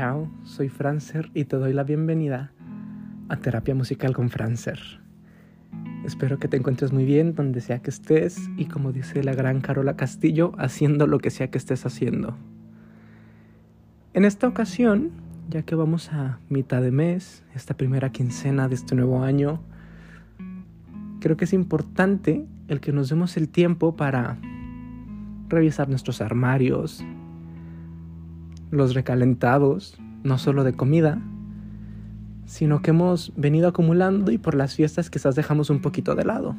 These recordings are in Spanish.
chao, soy Francer y te doy la bienvenida a Terapia Musical con Francer. Espero que te encuentres muy bien donde sea que estés y como dice la gran Carola Castillo, haciendo lo que sea que estés haciendo. En esta ocasión, ya que vamos a mitad de mes, esta primera quincena de este nuevo año, creo que es importante el que nos demos el tiempo para revisar nuestros armarios, los recalentados, no solo de comida, sino que hemos venido acumulando y por las fiestas quizás dejamos un poquito de lado.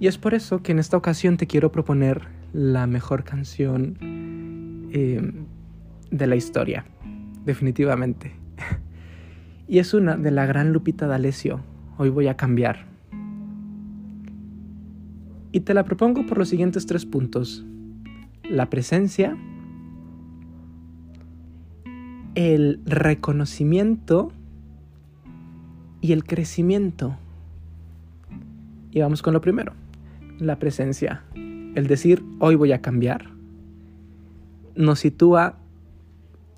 Y es por eso que en esta ocasión te quiero proponer la mejor canción eh, de la historia, definitivamente. y es una de la gran Lupita D'Alessio. Hoy voy a cambiar. Y te la propongo por los siguientes tres puntos. La presencia, el reconocimiento y el crecimiento. Y vamos con lo primero, la presencia. El decir, hoy voy a cambiar, nos sitúa,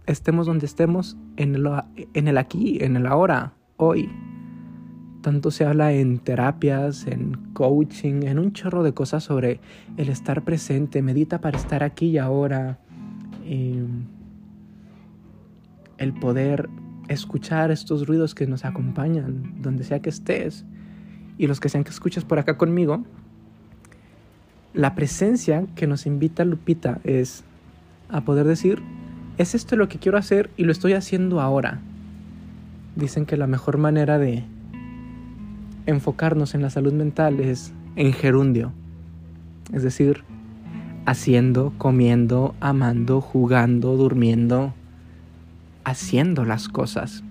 estemos donde estemos, en el, en el aquí, en el ahora, hoy. Tanto se habla en terapias, en coaching, en un chorro de cosas sobre el estar presente, medita para estar aquí y ahora. Eh, el poder escuchar estos ruidos que nos acompañan, donde sea que estés, y los que sean que escuches por acá conmigo, la presencia que nos invita Lupita es a poder decir, es esto lo que quiero hacer y lo estoy haciendo ahora. Dicen que la mejor manera de enfocarnos en la salud mental es en gerundio, es decir, haciendo, comiendo, amando, jugando, durmiendo, haciendo las cosas.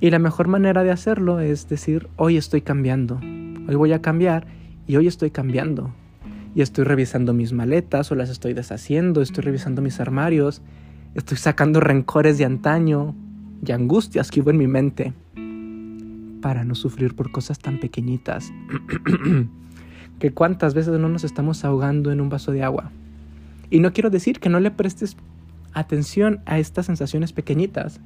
Y la mejor manera de hacerlo es decir, hoy estoy cambiando, hoy voy a cambiar y hoy estoy cambiando. Y estoy revisando mis maletas o las estoy deshaciendo, estoy revisando mis armarios, estoy sacando rencores de antaño y angustias que hubo en mi mente para no sufrir por cosas tan pequeñitas. que cuántas veces no nos estamos ahogando en un vaso de agua. Y no quiero decir que no le prestes atención a estas sensaciones pequeñitas,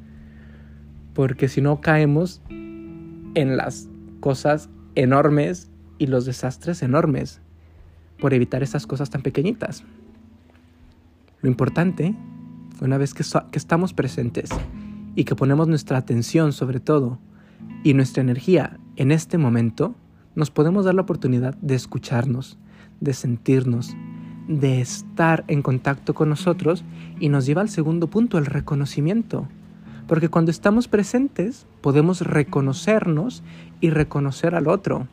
porque si no caemos en las cosas enormes y los desastres enormes por evitar esas cosas tan pequeñitas. Lo importante, una vez que, que estamos presentes y que ponemos nuestra atención sobre todo y nuestra energía en este momento, nos podemos dar la oportunidad de escucharnos, de sentirnos, de estar en contacto con nosotros y nos lleva al segundo punto, el reconocimiento. Porque cuando estamos presentes podemos reconocernos y reconocer al otro.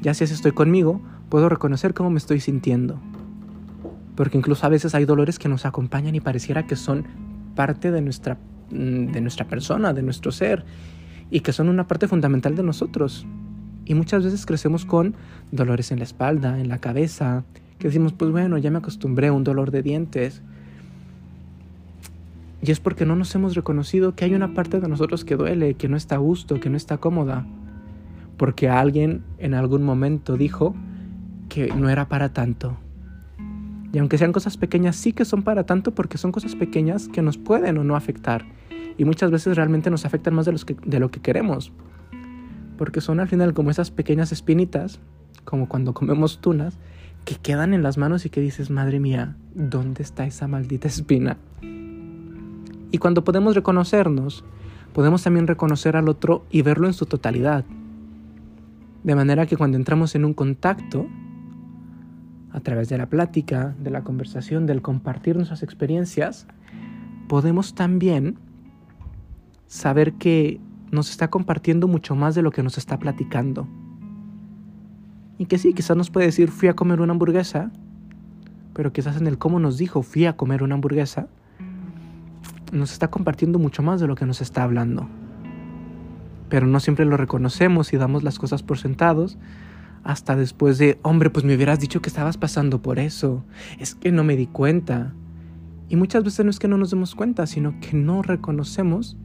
Ya si estoy conmigo, puedo reconocer cómo me estoy sintiendo. Porque incluso a veces hay dolores que nos acompañan y pareciera que son parte de nuestra, mm, de nuestra persona, de nuestro ser, y que son una parte fundamental de nosotros. Y muchas veces crecemos con dolores en la espalda, en la cabeza, que decimos, pues bueno, ya me acostumbré a un dolor de dientes. Y es porque no nos hemos reconocido que hay una parte de nosotros que duele, que no está a gusto, que no está cómoda. Porque alguien en algún momento dijo que no era para tanto. Y aunque sean cosas pequeñas, sí que son para tanto porque son cosas pequeñas que nos pueden o no afectar. Y muchas veces realmente nos afectan más de, los que, de lo que queremos. Porque son al final como esas pequeñas espinitas, como cuando comemos tunas, que quedan en las manos y que dices, madre mía, ¿dónde está esa maldita espina? Y cuando podemos reconocernos, podemos también reconocer al otro y verlo en su totalidad. De manera que cuando entramos en un contacto, a través de la plática, de la conversación, del compartir nuestras experiencias, podemos también saber que nos está compartiendo mucho más de lo que nos está platicando. Y que sí, quizás nos puede decir fui a comer una hamburguesa, pero quizás en el cómo nos dijo fui a comer una hamburguesa, nos está compartiendo mucho más de lo que nos está hablando. Pero no siempre lo reconocemos y damos las cosas por sentados hasta después de, hombre, pues me hubieras dicho que estabas pasando por eso. Es que no me di cuenta. Y muchas veces no es que no nos demos cuenta, sino que no reconocemos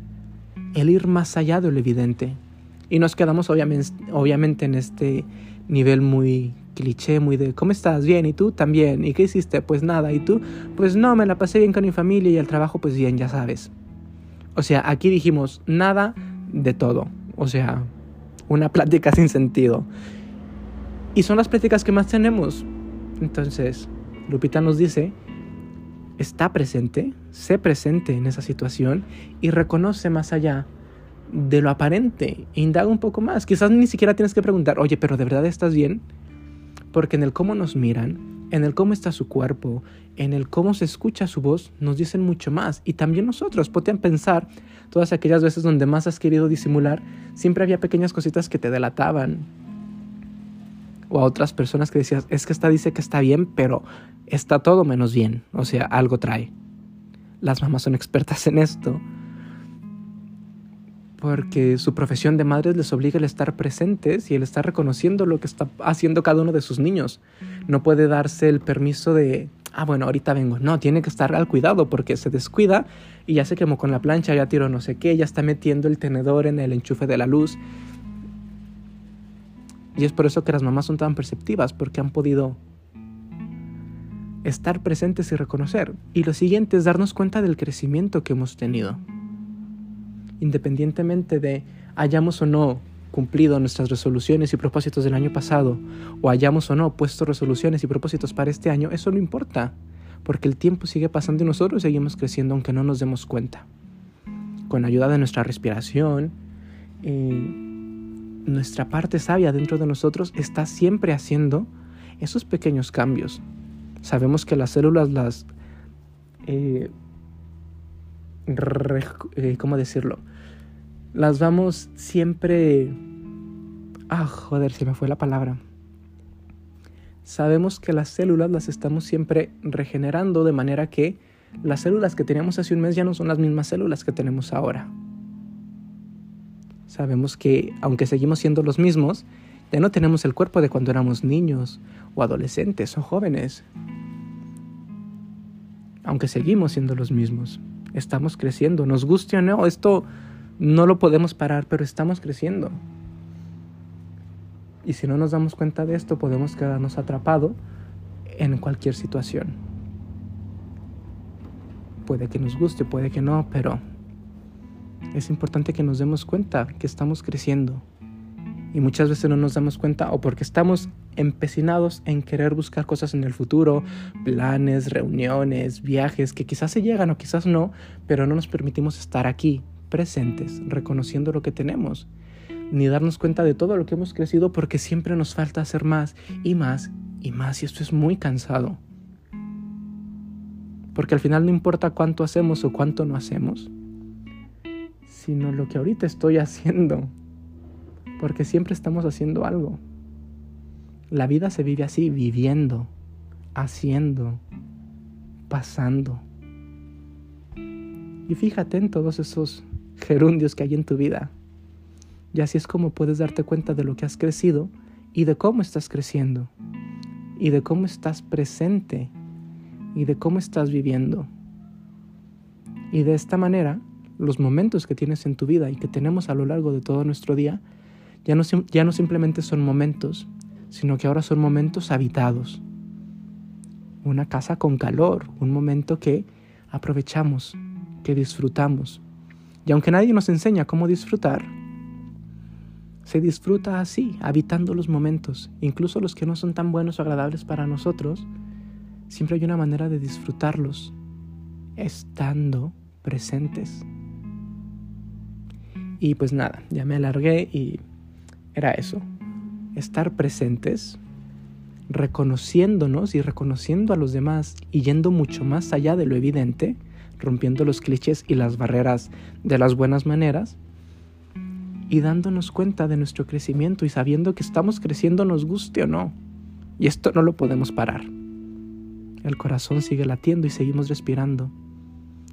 el ir más allá de lo evidente. Y nos quedamos obviamente, obviamente en este nivel muy cliché, muy de ¿cómo estás? Bien, ¿y tú? También. ¿Y qué hiciste? Pues nada, ¿y tú? Pues no, me la pasé bien con mi familia y el trabajo pues bien, ya sabes. O sea, aquí dijimos nada de todo. O sea, una plática sin sentido. Y son las pláticas que más tenemos. Entonces, Lupita nos dice, está presente, sé presente en esa situación y reconoce más allá de lo aparente. Indaga un poco más. Quizás ni siquiera tienes que preguntar, oye, pero ¿de verdad estás bien? Porque en el cómo nos miran, en el cómo está su cuerpo, en el cómo se escucha su voz, nos dicen mucho más. Y también nosotros podrían pensar, todas aquellas veces donde más has querido disimular, siempre había pequeñas cositas que te delataban. O a otras personas que decías, es que esta dice que está bien, pero está todo menos bien. O sea, algo trae. Las mamás son expertas en esto porque su profesión de madres les obliga el estar presentes y el estar reconociendo lo que está haciendo cada uno de sus niños. No puede darse el permiso de, ah, bueno, ahorita vengo. No, tiene que estar al cuidado porque se descuida y ya se quemó con la plancha, ya tiró no sé qué, ya está metiendo el tenedor en el enchufe de la luz. Y es por eso que las mamás son tan perceptivas, porque han podido estar presentes y reconocer. Y lo siguiente es darnos cuenta del crecimiento que hemos tenido independientemente de hayamos o no cumplido nuestras resoluciones y propósitos del año pasado, o hayamos o no puesto resoluciones y propósitos para este año, eso no importa, porque el tiempo sigue pasando y nosotros seguimos creciendo aunque no nos demos cuenta. Con ayuda de nuestra respiración, eh, nuestra parte sabia dentro de nosotros está siempre haciendo esos pequeños cambios. Sabemos que las células las... Eh, ¿Cómo decirlo? las vamos siempre... Ah, joder, se me fue la palabra. Sabemos que las células las estamos siempre regenerando de manera que las células que teníamos hace un mes ya no son las mismas células que tenemos ahora. Sabemos que aunque seguimos siendo los mismos, ya no tenemos el cuerpo de cuando éramos niños o adolescentes o jóvenes. Aunque seguimos siendo los mismos, estamos creciendo, nos guste o no, esto no lo podemos parar, pero estamos creciendo. Y si no nos damos cuenta de esto, podemos quedarnos atrapados en cualquier situación. Puede que nos guste, puede que no, pero es importante que nos demos cuenta que estamos creciendo. Y muchas veces no nos damos cuenta o porque estamos empecinados en querer buscar cosas en el futuro, planes, reuniones, viajes que quizás se llegan o quizás no, pero no nos permitimos estar aquí presentes, reconociendo lo que tenemos, ni darnos cuenta de todo lo que hemos crecido porque siempre nos falta hacer más y más y más y esto es muy cansado. Porque al final no importa cuánto hacemos o cuánto no hacemos, sino lo que ahorita estoy haciendo, porque siempre estamos haciendo algo. La vida se vive así, viviendo, haciendo, pasando. Y fíjate en todos esos gerundios que hay en tu vida. Y así es como puedes darte cuenta de lo que has crecido y de cómo estás creciendo y de cómo estás presente y de cómo estás viviendo. Y de esta manera, los momentos que tienes en tu vida y que tenemos a lo largo de todo nuestro día, ya no, ya no simplemente son momentos, sino que ahora son momentos habitados. Una casa con calor, un momento que aprovechamos, que disfrutamos, y aunque nadie nos enseña cómo disfrutar, se disfruta así, habitando los momentos, incluso los que no son tan buenos o agradables para nosotros, siempre hay una manera de disfrutarlos, estando presentes. Y pues nada, ya me alargué y era eso, estar presentes, reconociéndonos y reconociendo a los demás y yendo mucho más allá de lo evidente, rompiendo los clichés y las barreras de las buenas maneras y dándonos cuenta de nuestro crecimiento y sabiendo que estamos creciendo nos guste o no. Y esto no lo podemos parar. El corazón sigue latiendo y seguimos respirando.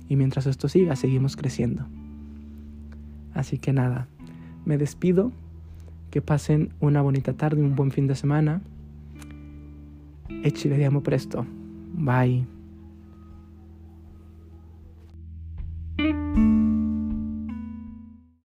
Y mientras esto siga, seguimos creciendo. Así que nada, me despido. Que pasen una bonita tarde, un buen fin de semana. E ci vediamo presto. Bye.